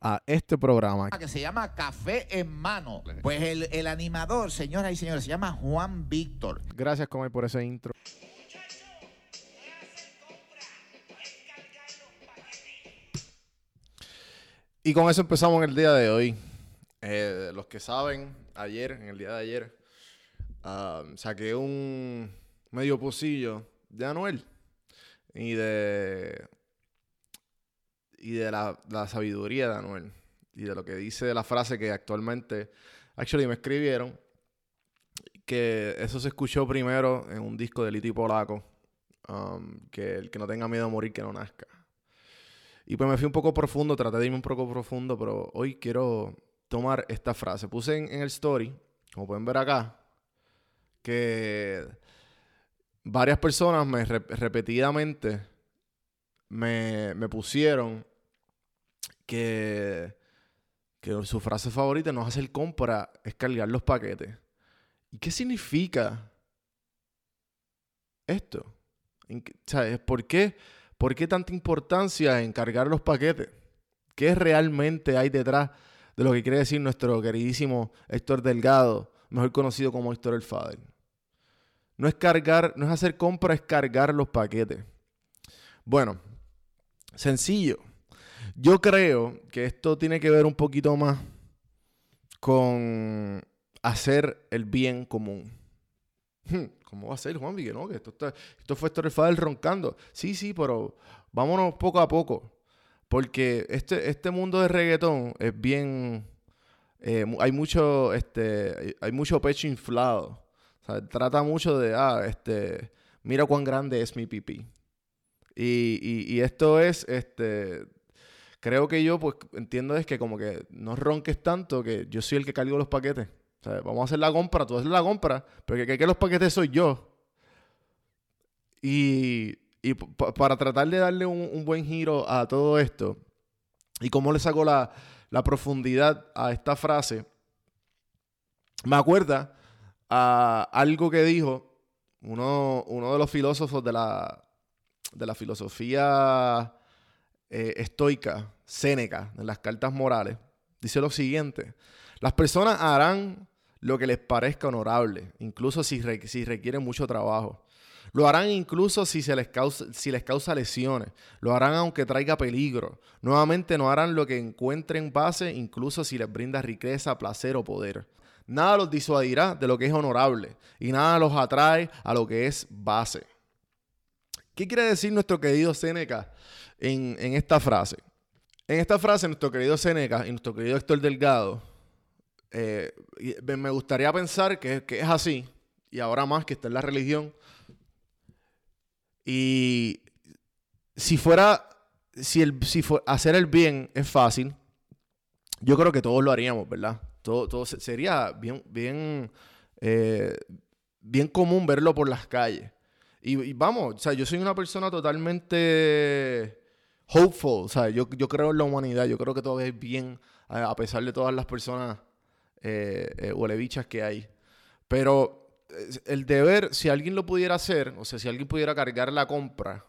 a este programa. Que se llama Café en Mano. Pues el, el animador, señoras y señores, se llama Juan Víctor. Gracias, Comer, por ese intro. Y con eso empezamos en el día de hoy. Eh, los que saben, ayer, en el día de ayer, ah, saqué un medio pocillo de Anuel y de y de la, sabiduría de Anuel y de lo que dice de la frase que actualmente, actually me escribieron, que eso se escuchó primero en un disco de Liti Polaco, um, que el que no tenga miedo a morir, que no nazca. Y pues me fui un poco profundo, traté de irme un poco profundo, pero hoy quiero tomar esta frase. Puse en, el story, como pueden ver acá, que varias personas me repetidamente me, me pusieron que, su frase favorita no es hacer compra, es cargar los paquetes. ¿Y qué significa esto? ¿Sabes? ¿Por qué, ¿Por qué tanta importancia en cargar los paquetes? ¿Qué realmente hay detrás de lo que quiere decir nuestro queridísimo Héctor Delgado, mejor conocido como Héctor el Fader? No es cargar, no es hacer compra, es cargar los paquetes. Bueno, sencillo. Yo creo que esto tiene que ver un poquito más con hacer el bien común. Hmm, ¿Cómo va a ser, Juan Que no, que esto, está, esto fue Fader roncando. Sí, sí, pero vámonos poco a poco. Porque este, este mundo de reggaetón es bien. Eh, hay mucho. Este, hay mucho pecho inflado. trata mucho de. Ah, este. Mira cuán grande es mi pipí. Y, y, y esto es. Este creo que yo, pues, entiendo es que como que no ronques tanto que yo soy el que cargo los paquetes. Vamos a hacer la compra, tú haces la compra, pero que, que los paquetes soy yo. Y, y para tratar de darle un, buen giro a todo esto, y cómo le saco la, la profundidad a esta frase, me acuerda a algo que dijo uno, uno de los filósofos de la, de la filosofía eh, estoica, Séneca, en las cartas morales, dice lo siguiente, las personas harán lo que les parezca honorable, incluso si, si requiere mucho trabajo. Lo harán incluso si, se les causa, si les causa lesiones. Lo harán aunque traiga peligro. Nuevamente no harán lo que encuentren base, incluso si les brinda riqueza, placer o poder. Nada los disuadirá de lo que es honorable y nada los atrae a lo que es base. ¿Qué quiere decir nuestro querido Seneca en, esta frase? En esta frase, nuestro querido Seneca y nuestro querido Héctor Delgado, eh, me gustaría pensar que, que, es así, y ahora más que está en la religión. Y si fuera, si, el, si hacer el bien es fácil, yo creo que todos lo haríamos, ¿verdad? Todo, todo sería bien, bien, eh, bien común verlo por las calles. Y, vamos, o sea, yo soy una persona totalmente hopeful, o sea, yo, yo creo en la humanidad, yo creo que todo es bien, a pesar de todas las personas eh, eh que hay. Pero el deber, si alguien lo pudiera hacer, o sea, si alguien pudiera cargar la compra,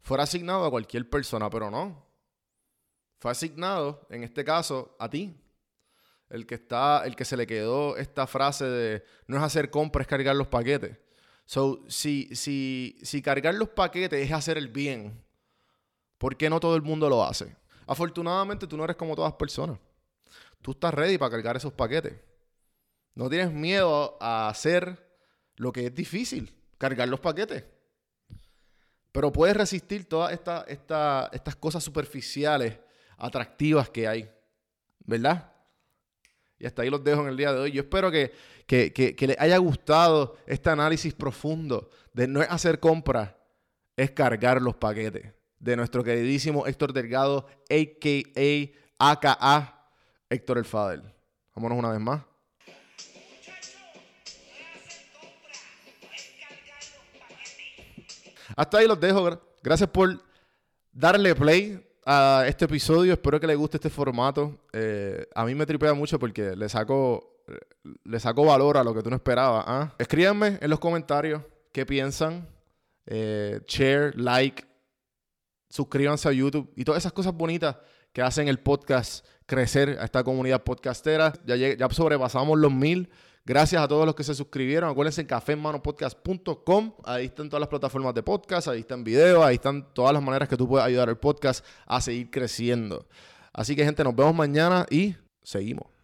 fuera asignado a cualquier persona, pero no. Fue asignado, en este caso, a ti. El que está, el que se le quedó esta frase de no es hacer compra, es cargar los paquetes. So, si, si, si cargar los paquetes es hacer el bien, ¿por qué no todo el mundo lo hace? Afortunadamente tú no eres como todas personas. Tú estás ready para cargar esos paquetes. No tienes miedo a hacer lo que es difícil, cargar los paquetes. Pero puedes resistir todas estas cosas superficiales, atractivas que hay. ¿Verdad? Y hasta ahí los dejo en el día de hoy. Yo espero que, que, les haya gustado este análisis profundo de no hacer compras, es cargar los paquetes. De nuestro queridísimo Héctor Delgado, a.k.a. AKA Héctor el Fadel. Vámonos una vez más. Hasta ahí los dejo. Gracias por darle play a este episodio. Espero que les guste este formato. Eh, a mí me tripea mucho porque le saco, le saco valor a lo que tú no esperabas. ¿ah? Escríbanme en los comentarios qué piensan. Eh, share, like, suscríbanse a YouTube y todas esas cosas bonitas que hacen el podcast crecer a esta comunidad podcastera. Ya, ya sobrepasamos los mil. Gracias a todos los que se suscribieron. Acuérdense en cafemanopodcast.com. Ahí están todas las plataformas de podcast, ahí están videos, ahí están todas las maneras que tú puedes ayudar al podcast a seguir creciendo. Así que, gente, nos vemos mañana y seguimos.